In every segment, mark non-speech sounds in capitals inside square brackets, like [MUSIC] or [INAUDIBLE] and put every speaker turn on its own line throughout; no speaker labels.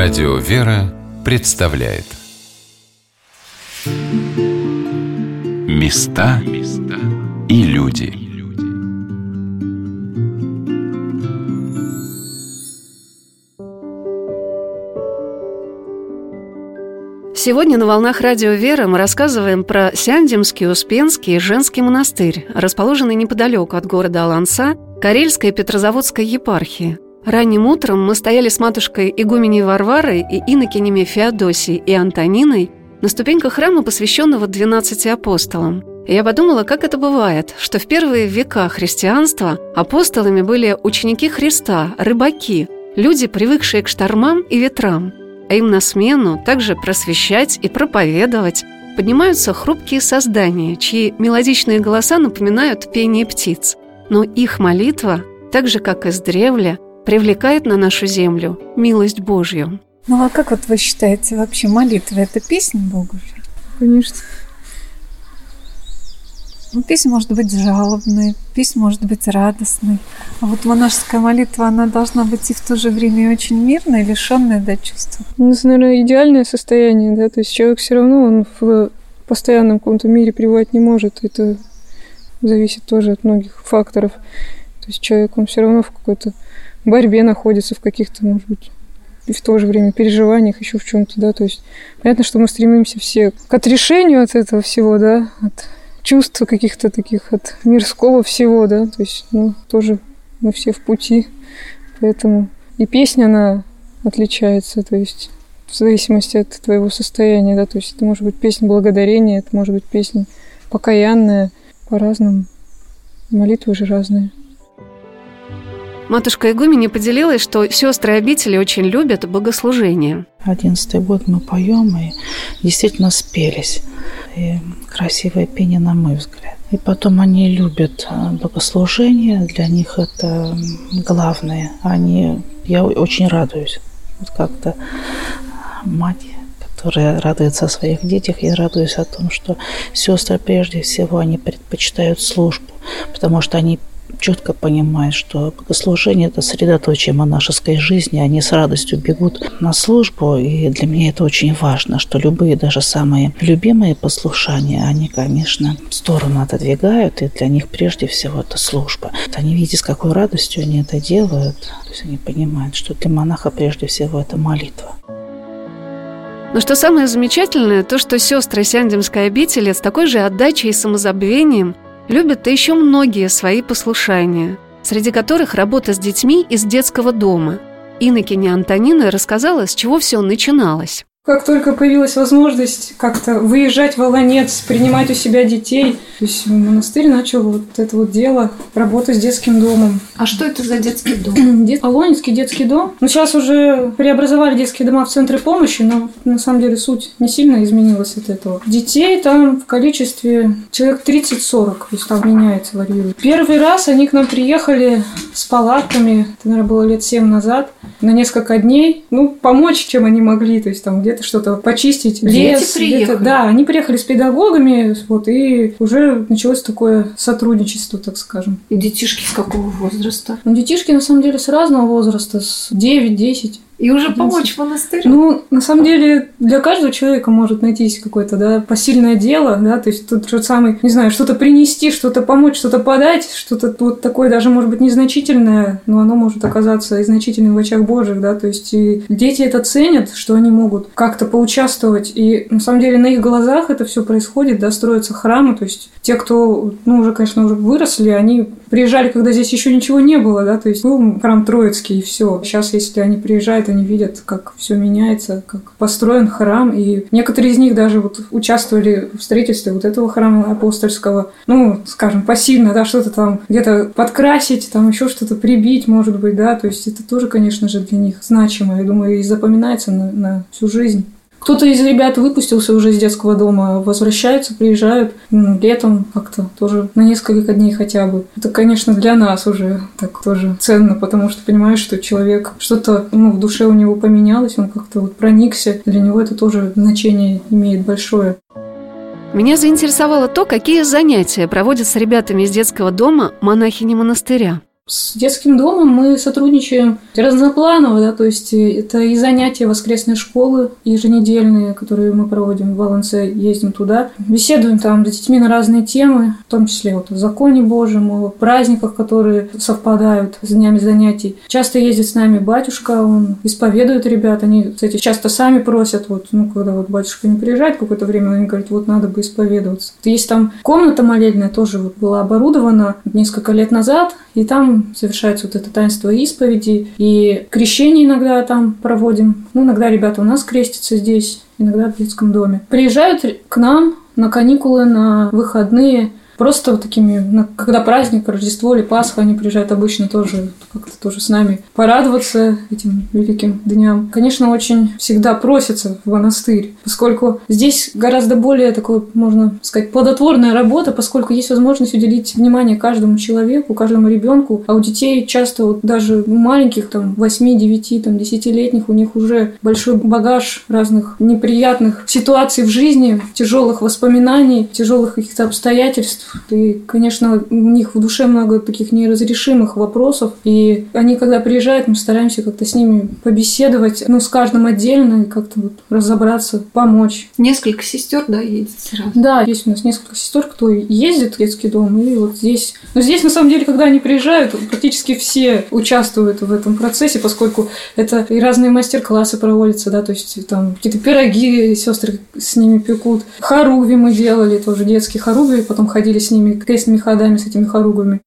Радио «Вера» представляет. Места и люди.
Сегодня на «Волнах Радио Вера» мы рассказываем про Сяндемский Успенский женский монастырь, расположенный неподалеку от города Аланса, Карельской и Петрозаводской епархии – Ранним утром мы стояли с матушкой игуменей Варварой и инокинями Феодосией и Антониной на ступеньках храма, посвященного 12 апостолам. И я подумала, как это бывает, что в первые века христианства апостолами были ученики Христа, рыбаки, люди, привыкшие к штормам и ветрам. А им на смену также просвещать и проповедовать поднимаются хрупкие создания, чьи мелодичные голоса напоминают пение птиц. Но их молитва, так же, как издревле, привлекает на нашу землю милость Божью.
Ну а как вот вы считаете, вообще молитва – это песня Богу же?
Конечно.
Ну, песня может быть жалобной, песня может быть радостной. А вот монашеская молитва, она должна быть и в то же время очень мирной, лишенная да, чувств.
Ну, это, наверное, идеальное состояние, да, то есть человек все равно, он в постоянном каком-то мире пребывать не может. Это зависит тоже от многих факторов. То есть человек, он все равно в какой-то борьбе находится, в каких-то, может быть, и в то же время переживаниях, еще в чем-то, да, то есть понятно, что мы стремимся все к отрешению от этого всего, да, от чувств каких-то таких, от мирского всего, да, то есть, ну, тоже мы все в пути, поэтому и песня, она отличается, то есть в зависимости от твоего состояния, да, то есть это может быть песня благодарения, это может быть песня покаянная, по-разному. Молитвы же разные.
Матушка Игумени поделилась, что сестры обители очень любят богослужение.
Одиннадцатый год мы поем и действительно спелись. И красивое пение, на мой взгляд. И потом они любят э, богослужение, для них это главное. Они, я очень радуюсь. Вот как-то мать которая радуется о своих детях, я радуюсь о том, что сестры прежде всего они предпочитают службу, потому что они четко понимают, что богослужение – это средоточие монашеской жизни, они с радостью бегут на службу, и для меня это очень важно, что любые, даже самые любимые послушания, они, конечно, в сторону отодвигают, и для них прежде всего это служба. Они видят, с какой радостью они это делают, то есть они понимают, что для монаха прежде всего это молитва.
Но что самое замечательное, то, что сестры Сяндемской обители с такой же отдачей и самозабвением – любят еще многие свои послушания, среди которых работа с детьми из детского дома. Иннокене Антонина рассказала, с чего все начиналось.
Как только появилась возможность как-то выезжать в Аланец, принимать у себя детей, то есть монастырь начал вот это вот дело, работу с детским домом.
А что это за детский дом? [CLEARS THROAT]
Дет... Алонинский детский дом. Ну, сейчас уже преобразовали детские дома в центры помощи, но на самом деле суть не сильно изменилась от этого. Детей там в количестве человек 30-40, то есть там меняется, варьирует. Первый раз они к нам приехали с палатками, это, наверное, было лет 7 назад, на несколько дней, ну, помочь, чем они могли, то есть там где-то где-то что-то почистить.
Дети лес, приехали?
Да, они приехали с педагогами, вот, и уже началось такое сотрудничество, так скажем.
И детишки с какого возраста?
Ну, детишки, на самом деле, с разного возраста, с 9-10.
И уже помочь монастырю?
Ну, на самом деле, для каждого человека может найтись какое-то, да, посильное дело, да, то есть тот самый, не знаю, что-то принести, что-то помочь, что-то подать, что-то вот такое даже, может быть, незначительное, но оно может оказаться и значительным в очах Божьих, да, то есть и дети это ценят, что они могут как-то поучаствовать, и на самом деле на их глазах это все происходит, да, строятся храмы, то есть те, кто, ну, уже, конечно, уже выросли, они приезжали, когда здесь еще ничего не было, да, то есть был храм Троицкий, и все. Сейчас, если они приезжают, они видят, как все меняется, как построен храм, и некоторые из них даже вот участвовали в строительстве вот этого храма апостольского, ну, скажем, пассивно, да, что-то там где-то подкрасить, там еще что-то прибить, может быть, да, то есть это тоже, конечно же, для них значимо, я думаю, и запоминается на, на всю жизнь. Кто-то из ребят выпустился уже из детского дома, возвращаются, приезжают летом как-то тоже на несколько дней хотя бы. Это, конечно, для нас уже так тоже ценно, потому что понимаешь, что человек что-то ну, в душе у него поменялось, он как-то вот проникся. Для него это тоже значение имеет большое.
Меня заинтересовало то, какие занятия проводят с ребятами из детского дома монахини монастыря.
С детским домом мы сотрудничаем разнопланово, да, то есть это и занятия воскресной школы еженедельные, которые мы проводим в Валенсе, ездим туда, беседуем там с детьми на разные темы, в том числе вот о законе Божьем, о праздниках, которые совпадают с днями занятий. Часто ездит с нами батюшка, он исповедует ребят, они, кстати, часто сами просят, вот, ну, когда вот батюшка не приезжает какое-то время, они говорят, вот надо бы исповедоваться. Есть там комната молельная, тоже была оборудована несколько лет назад, и там совершается вот это таинство исповеди, и крещение иногда там проводим. Ну, иногда ребята у нас крестятся здесь, иногда в детском доме. Приезжают к нам на каникулы, на выходные – Просто вот такими, когда праздник, Рождество или Пасха, они приезжают обычно тоже как-то тоже с нами порадоваться этим великим дням. Конечно, очень всегда просятся в монастырь, поскольку здесь гораздо более такое, можно сказать, плодотворная работа, поскольку есть возможность уделить внимание каждому человеку, каждому ребенку, а у детей часто вот даже маленьких, там, 8, 9, там, 10-летних, у них уже большой багаж разных неприятных ситуаций в жизни, тяжелых воспоминаний, тяжелых каких-то обстоятельств, и, конечно, у них в душе много таких неразрешимых вопросов. И они, когда приезжают, мы стараемся как-то с ними побеседовать, ну, с каждым отдельно, и как-то вот разобраться, помочь.
Несколько сестер, да, ездит сразу?
Да, есть у нас несколько сестер, кто ездит в детский дом, и вот здесь. Но здесь, на самом деле, когда они приезжают, практически все участвуют в этом процессе, поскольку это и разные мастер-классы проводятся, да, то есть там какие-то пироги сестры с ними пекут. Харуби мы делали тоже, детские харуби, потом ходили ходили с ними крестными ходами, с этими хоругвами.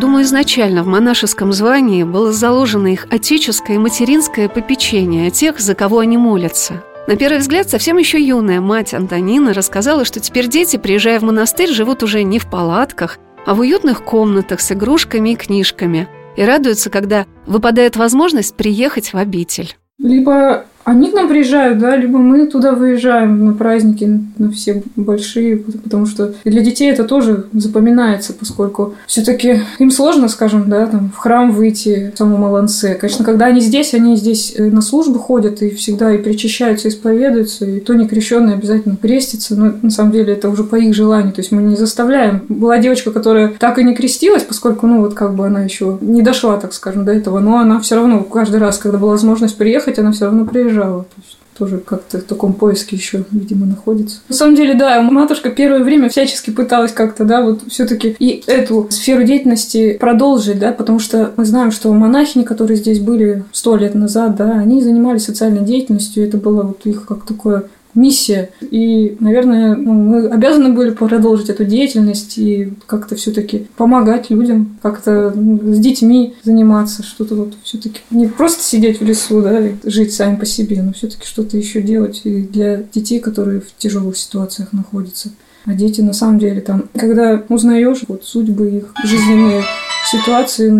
Думаю, изначально в монашеском звании было заложено их отеческое и материнское попечение о тех, за кого они молятся. На первый взгляд, совсем еще юная мать Антонина рассказала, что теперь дети, приезжая в монастырь, живут уже не в палатках, а в уютных комнатах с игрушками и книжками и радуются, когда выпадает возможность приехать в обитель.
Либо они к нам приезжают, да, либо мы туда выезжаем на праздники, на все большие, потому что для детей это тоже запоминается, поскольку все-таки им сложно, скажем, да, там в храм выйти в самом Алансе. Конечно, когда они здесь, они здесь э, на службу ходят и всегда и причащаются, исповедуются, и то не крещенный обязательно крестится, но на самом деле это уже по их желанию, то есть мы не заставляем. Была девочка, которая так и не крестилась, поскольку, ну, вот как бы она еще не дошла, так скажем, до этого, но она все равно каждый раз, когда была возможность приехать, она все равно приезжала приезжала. То есть тоже как-то в таком поиске еще, видимо, находится. На самом деле, да, матушка первое время всячески пыталась как-то, да, вот все-таки и эту сферу деятельности продолжить, да, потому что мы знаем, что монахини, которые здесь были сто лет назад, да, они занимались социальной деятельностью, это было вот их как такое миссия. И, наверное, ну, мы обязаны были продолжить эту деятельность и как-то все-таки помогать людям, как-то с детьми заниматься, что-то вот все-таки не просто сидеть в лесу, да, и жить сами по себе, но все-таки что-то еще делать и для детей, которые в тяжелых ситуациях находятся. А дети на самом деле там, когда узнаешь вот судьбы их, жизненные ситуации,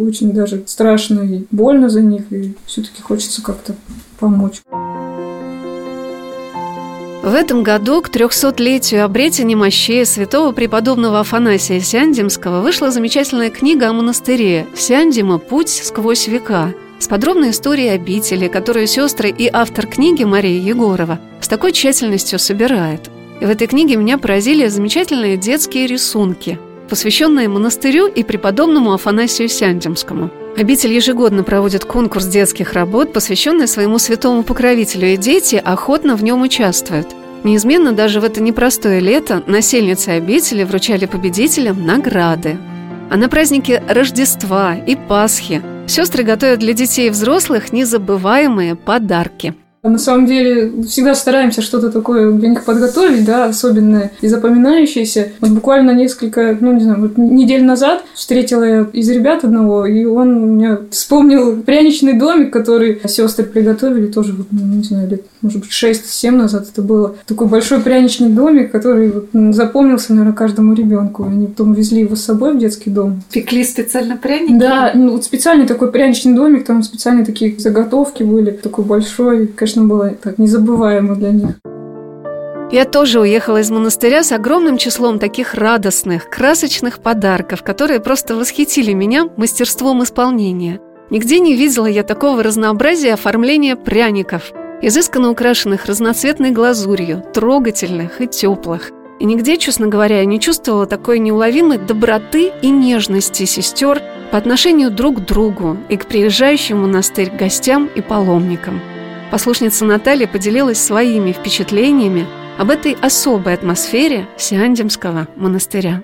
очень даже страшно и больно за них, и все-таки хочется как-то помочь.
В этом году к 300-летию обретения мощей святого преподобного Афанасия Сяндимского вышла замечательная книга о монастыре «Сяндима. Путь сквозь века» с подробной историей обители, которую сестры и автор книги Мария Егорова с такой тщательностью собирает. И в этой книге меня поразили замечательные детские рисунки, посвященные монастырю и преподобному Афанасию Сяндимскому – Обитель ежегодно проводит конкурс детских работ, посвященный своему святому покровителю, и дети охотно в нем участвуют. Неизменно даже в это непростое лето насельницы обители вручали победителям награды. А на праздники Рождества и Пасхи сестры готовят для детей и взрослых незабываемые подарки –
на самом деле, всегда стараемся что-то такое для них подготовить, да, особенное и запоминающееся. Вот буквально несколько, ну, не знаю, вот недель назад встретила я из ребят одного, и он меня вспомнил пряничный домик, который сестры приготовили тоже, вот, ну, не знаю, лет, может быть, 6-7 назад это было. Такой большой пряничный домик, который вот, запомнился, наверное, каждому ребенку. Они потом везли его с собой в детский дом.
Пекли специально пряники?
Да, ну, вот специальный такой пряничный домик, там специальные такие заготовки были, такой большой, конечно, конечно, было так незабываемо для них.
Я тоже уехала из монастыря с огромным числом таких радостных, красочных подарков, которые просто восхитили меня мастерством исполнения. Нигде не видела я такого разнообразия оформления пряников, изысканно украшенных разноцветной глазурью, трогательных и теплых. И нигде, честно говоря, я не чувствовала такой неуловимой доброты и нежности сестер по отношению друг к другу и к приезжающим в монастырь гостям и паломникам. Послушница Наталья поделилась своими впечатлениями об этой особой атмосфере Сиандимского монастыря.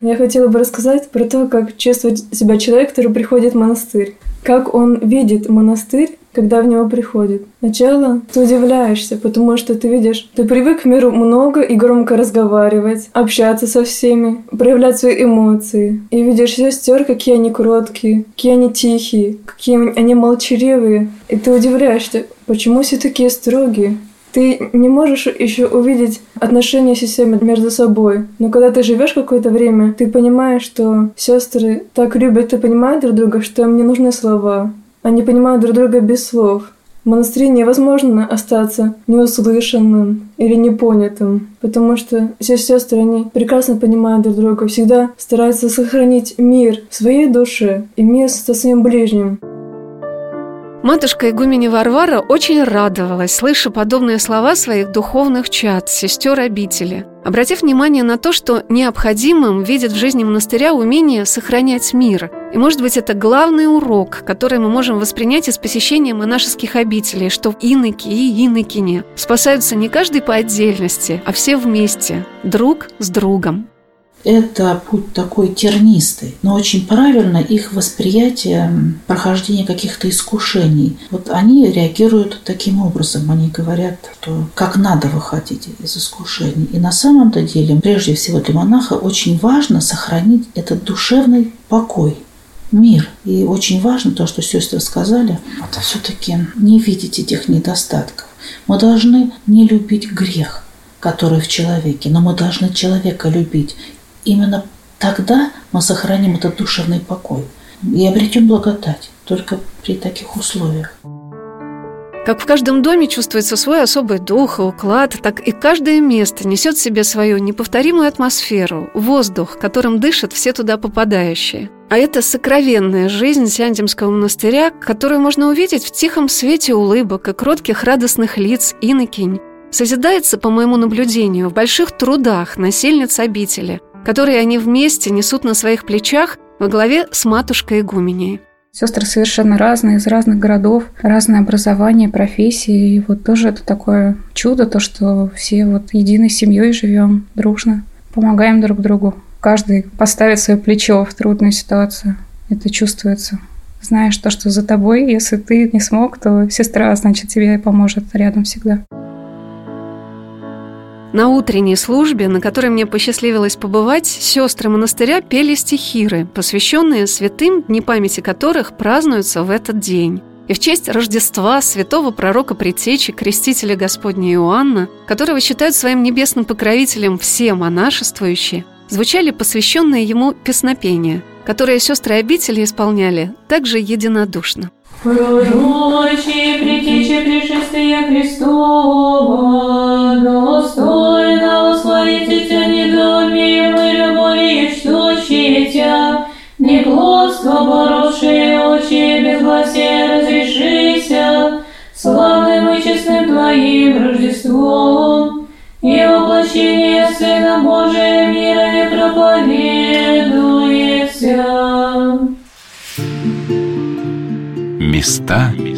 Я хотела бы рассказать про то, как чувствует себя человек, который приходит в монастырь. Как он видит монастырь, когда в него приходит. Сначала ты удивляешься, потому что ты видишь, ты привык к миру много и громко разговаривать, общаться со всеми, проявлять свои эмоции. И видишь сестер, какие они кроткие, какие они тихие, какие они молчаливые. И ты удивляешься, почему все такие строгие. Ты не можешь еще увидеть отношения системы между собой. Но когда ты живешь какое-то время, ты понимаешь, что сестры так любят и понимают друг друга, что им не нужны слова. Они понимают друг друга без слов. В монастыре невозможно остаться неуслышанным или непонятым, потому что все сестры, они прекрасно понимают друг друга, всегда стараются сохранить мир в своей душе и мир со своим ближним.
Матушка игуменя Варвара очень радовалась, слыша подобные слова своих духовных чад, сестер обители, обратив внимание на то, что необходимым видит в жизни монастыря умение сохранять мир. И, может быть, это главный урок, который мы можем воспринять из посещения монашеских обителей, что иноки и инокини спасаются не каждый по отдельности, а все вместе, друг с другом.
Это путь такой тернистый, но очень правильно их восприятие прохождения каких-то искушений. Вот они реагируют таким образом. Они говорят, что как надо выходить из искушений. И на самом-то деле, прежде всего для монаха, очень важно сохранить этот душевный покой, мир. И очень важно то, что сестры сказали, это все-таки не видеть этих недостатков. Мы должны не любить грех, который в человеке, но мы должны человека любить Именно тогда мы сохраним этот душевный покой и обретем благодать только при таких условиях.
Как в каждом доме чувствуется свой особый дух и уклад, так и каждое место несет в себе свою неповторимую атмосферу, воздух, которым дышат все туда попадающие. А это сокровенная жизнь Сяндимского монастыря, которую можно увидеть в тихом свете улыбок и кротких радостных лиц инокинь. Созидается, по моему наблюдению, в больших трудах насельниц обители – которые они вместе несут на своих плечах во главе с матушкой игуменей.
Сестры совершенно разные, из разных городов, разное образование, профессии. И вот тоже это такое чудо, то, что все вот единой семьей живем дружно, помогаем друг другу. Каждый поставит свое плечо в трудную ситуацию. Это чувствуется. Знаешь то, что за тобой, если ты не смог, то сестра, значит, тебе поможет рядом всегда.
На утренней службе, на которой мне посчастливилось побывать, сестры монастыря пели стихиры, посвященные святым, дни памяти которых празднуются в этот день. И в честь Рождества святого пророка Предтечи, крестителя Господня Иоанна, которого считают своим небесным покровителем все монашествующие, звучали посвященные ему песнопения, которые сестры обители исполняли также единодушно.
Пророчи притечи пришествия Христова, достойно восхвалите и любовью чтущие Тя, неплодство боровшие очи, безгласие разрешися, славным и честным Твоим
люди.